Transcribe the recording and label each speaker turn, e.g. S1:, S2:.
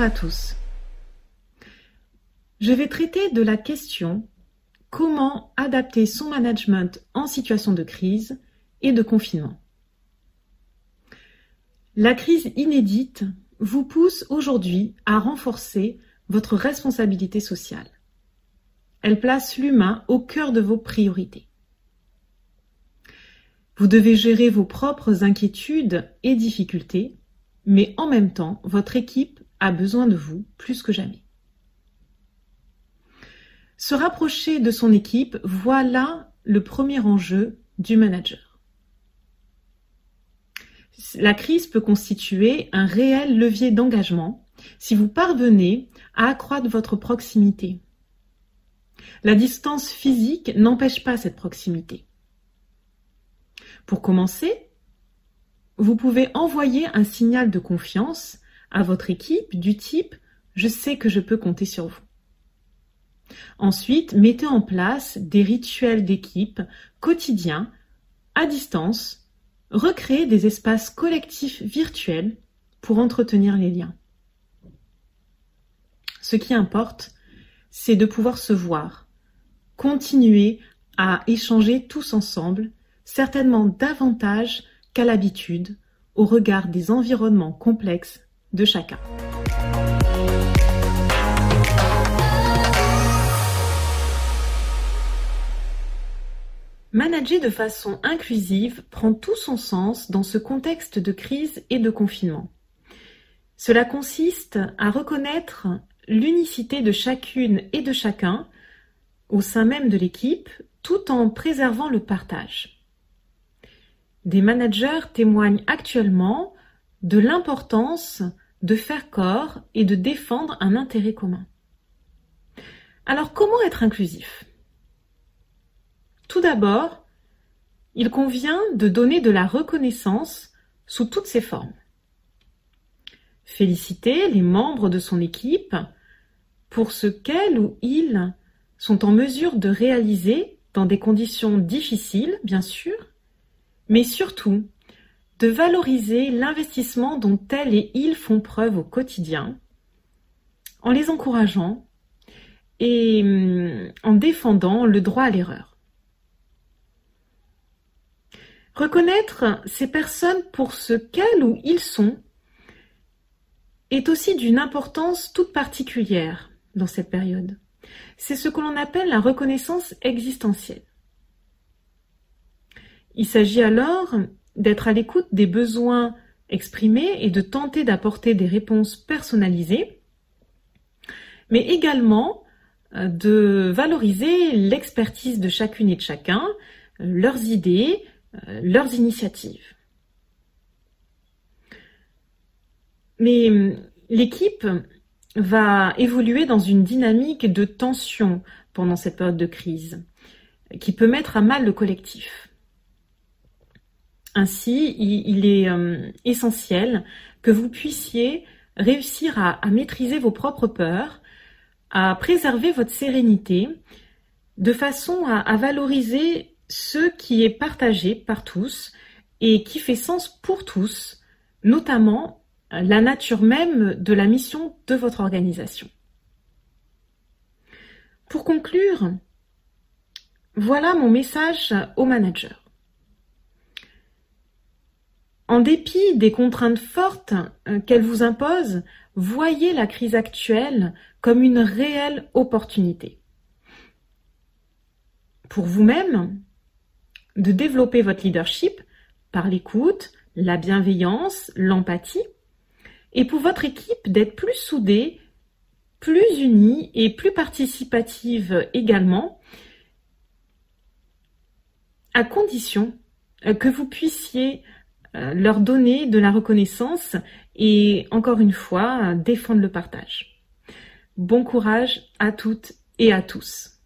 S1: Bonjour à tous. Je vais traiter de la question comment adapter son management en situation de crise et de confinement? La crise inédite vous pousse aujourd'hui à renforcer votre responsabilité sociale. Elle place l'humain au cœur de vos priorités. Vous devez gérer vos propres inquiétudes et difficultés, mais en même temps, votre équipe a besoin de vous plus que jamais. Se rapprocher de son équipe, voilà le premier enjeu du manager. La crise peut constituer un réel levier d'engagement si vous parvenez à accroître votre proximité. La distance physique n'empêche pas cette proximité. Pour commencer, vous pouvez envoyer un signal de confiance à votre équipe du type je sais que je peux compter sur vous. Ensuite, mettez en place des rituels d'équipe quotidiens à distance, recréez des espaces collectifs virtuels pour entretenir les liens. Ce qui importe, c'est de pouvoir se voir, continuer à échanger tous ensemble certainement davantage qu'à l'habitude au regard des environnements complexes de chacun. Manager de façon inclusive prend tout son sens dans ce contexte de crise et de confinement. Cela consiste à reconnaître l'unicité de chacune et de chacun au sein même de l'équipe tout en préservant le partage. Des managers témoignent actuellement de l'importance de faire corps et de défendre un intérêt commun. Alors comment être inclusif? Tout d'abord, il convient de donner de la reconnaissance sous toutes ses formes. Féliciter les membres de son équipe pour ce qu'elles ou ils sont en mesure de réaliser dans des conditions difficiles, bien sûr, mais surtout de valoriser l'investissement dont elles et ils font preuve au quotidien, en les encourageant et hum, en défendant le droit à l'erreur. Reconnaître ces personnes pour ce qu'elles ou ils sont est aussi d'une importance toute particulière dans cette période. C'est ce que l'on appelle la reconnaissance existentielle. Il s'agit alors d'être à l'écoute des besoins exprimés et de tenter d'apporter des réponses personnalisées, mais également euh, de valoriser l'expertise de chacune et de chacun, leurs idées, euh, leurs initiatives. Mais l'équipe va évoluer dans une dynamique de tension pendant cette période de crise qui peut mettre à mal le collectif. Ainsi, il, est euh, essentiel que vous puissiez réussir à, maîtriser vos propres peurs, à préserver votre sérénité, de façon à, valoriser ce qui est partagé par tous et qui fait sens pour tous, notamment la nature même de la mission de votre organisation. Pour conclure, voilà mon message aux managers. En dépit des contraintes fortes euh, qu'elle vous impose, voyez la crise actuelle comme une réelle opportunité. Pour vous-même, de développer votre leadership par l'écoute, la bienveillance, l'empathie, et pour votre équipe d'être plus soudée, plus unie et plus participative également, à condition euh, que vous puissiez leur donner de la reconnaissance et encore une fois défendre le partage. Bon courage à toutes et à tous.